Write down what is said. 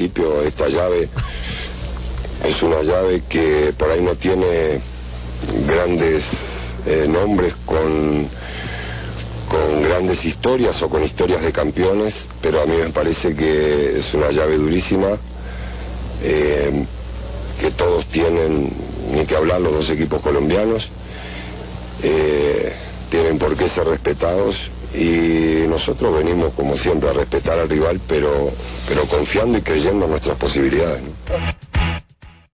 Esta llave es una llave que por ahí no tiene grandes eh, nombres con, con grandes historias o con historias de campeones, pero a mí me parece que es una llave durísima, eh, que todos tienen, ni que hablar los dos equipos colombianos, eh, tienen por qué ser respetados y nosotros venimos como siempre a respetar al rival, pero, pero confiando y creyendo en nuestras posibilidades.